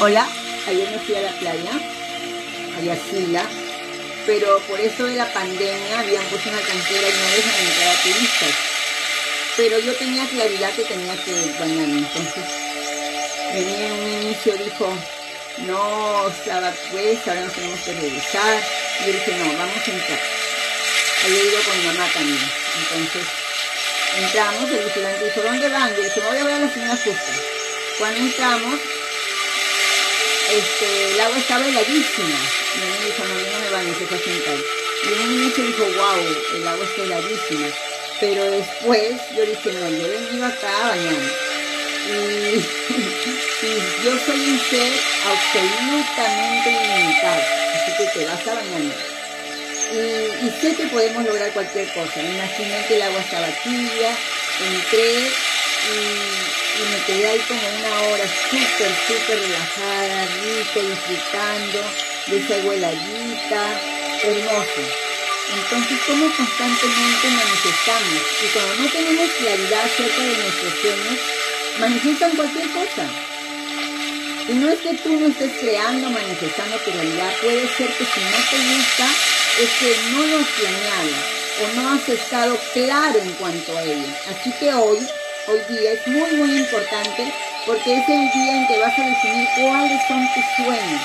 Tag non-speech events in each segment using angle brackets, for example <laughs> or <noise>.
Hola, ayer me fui a la playa, a Yasila, pero por eso de la pandemia habían puesto una cantera y no dejan entrar a turistas. Pero yo tenía claridad que tenía que bañarme, entonces venía en un inicio, dijo, no, Saba, pues, ahora nos tenemos que regresar. Y yo dije, no, vamos a entrar. Había ido con mi mamá también. Entonces, entramos, el vigilante dijo, ¿dónde van? Yo dije, voy a ver a la señora justa. Cuando entramos, este, el agua estaba heladísima. Y me dijo, no, no me baño, se fue a sentar. Y en un inicio dijo, wow, el agua está heladísima. Pero después yo dije, no, yo he venido acá a bañarme. Y, <laughs> yo soy un ser absolutamente ilimitado, así que te vas a bañar. Y, sé que podemos lograr cualquier cosa. Imaginé que el agua estaba tibia, entré y, y me quedé ahí como una hora súper, súper relajada, rico, disfrutando de esa heladita, hermoso. Entonces, como constantemente manifestamos? Y cuando no tenemos claridad acerca de nuestros sueños, manifiestan cualquier cosa. Y no es que tú no estés creando, manifestando tu realidad, puede ser que si no te gusta, es que no lo planeado o no has estado claro en cuanto a ello. Así que hoy, hoy día es muy, muy importante porque es el día en que vas a definir cuáles son tus sueños.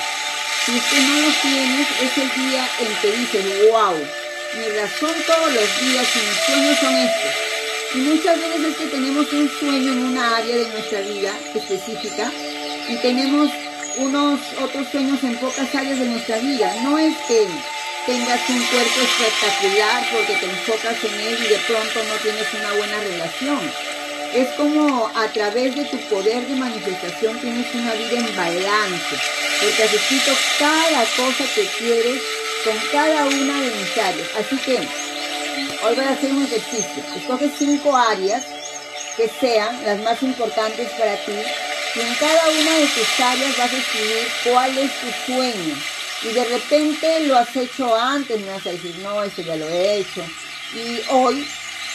Si es que no los tienes, es el día en que dices, wow, mi razón todos los días y mis sueños son estos. Y muchas veces es que tenemos un sueño en una área de nuestra vida específica y tenemos unos otros sueños en pocas áreas de nuestra vida. No es que tengas un cuerpo espectacular porque te enfocas en él y de pronto no tienes una buena relación. Es como a través de tu poder de manifestación tienes una vida en balance, porque has escrito cada cosa que quieres con cada una de mis áreas. Así que hoy voy a hacer un ejercicio. Escoge cinco áreas que sean las más importantes para ti y en cada una de tus áreas vas a escribir cuál es tu sueño. Y de repente lo has hecho antes, me vas a decir, no, eso ya lo he hecho. Y hoy,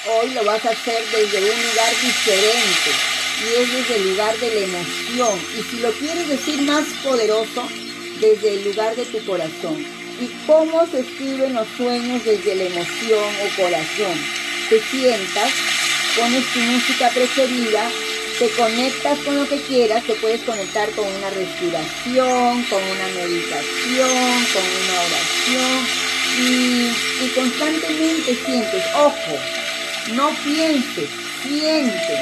hoy lo vas a hacer desde un lugar diferente. Y es desde el lugar de la emoción. Y si lo quieres decir más poderoso, desde el lugar de tu corazón. ¿Y cómo se escriben los sueños desde la emoción o corazón? Te sientas, pones tu música preferida te conectas con lo que quieras, te puedes conectar con una respiración, con una meditación, con una oración y, constantemente sientes, ojo, no pienses, siente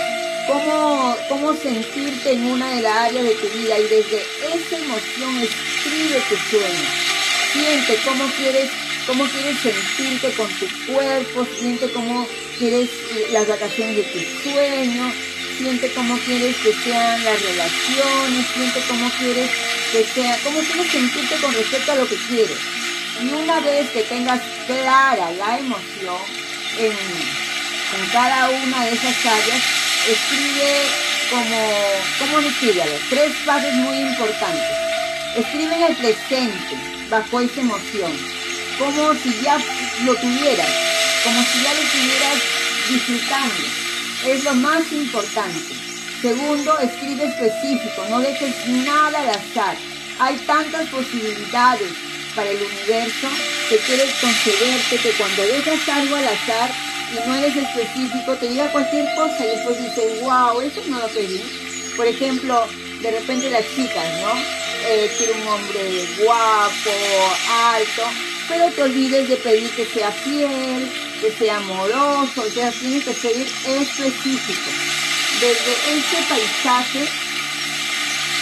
cómo, cómo sentirte en una de las áreas de tu vida y desde esa emoción escribe tu sueño. Siente cómo quieres cómo quieres sentirte con tu cuerpo, siente cómo quieres las vacaciones de tus sueños, siente cómo quieres que sean las relaciones, siente cómo quieres que sea, cómo quieres sentirte con respecto a lo que quieres. Y una vez que tengas clara la emoción en, cada una de esas áreas, escribe como, ¿cómo ver, tres pasos muy importantes. Escribe en el presente, bajo esa emoción, como si ya lo tuvieras, como si ya lo estuvieras disfrutando es lo más importante. Segundo, escribe específico, no dejes nada al azar. Hay tantas posibilidades para el universo que quieres concederte que cuando dejas algo al azar y no eres específico, te diga cualquier cosa y después dices, wow, eso no lo pedí. Por ejemplo, de repente las chicas, ¿no? Eh, quiero un hombre guapo, alto, pero te olvides de pedir que sea fiel, que sea amoroso, o sea, tiene que ser específico. Desde ese paisaje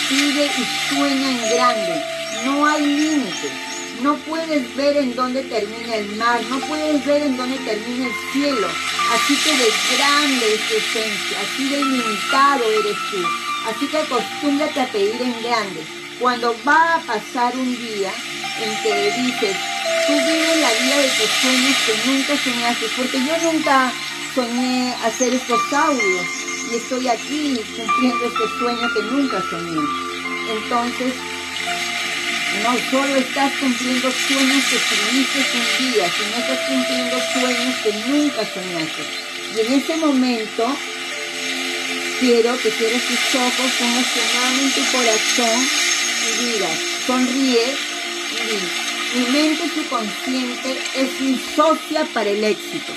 vive y sueña en grande, no hay límites. No puedes ver en dónde termina el mar, no puedes ver en dónde termina el cielo. Así que de grande es tu esencia, así de ilimitado eres tú. Así que acostúmbrate a pedir en grande. Cuando va a pasar un día en que dices, tú vives la vida de tus sueños que nunca soñaste, porque yo nunca soñé hacer estos audios y estoy aquí cumpliendo este sueño que nunca soñé. Entonces, no solo estás cumpliendo sueños que escribiste un día, sino estás cumpliendo sueños que nunca soñaste. Y en ese momento, quiero que cierres tus ojos, pongas tu mano en tu corazón y digas, sonríe y mi mente subconsciente es mi socia para el éxito.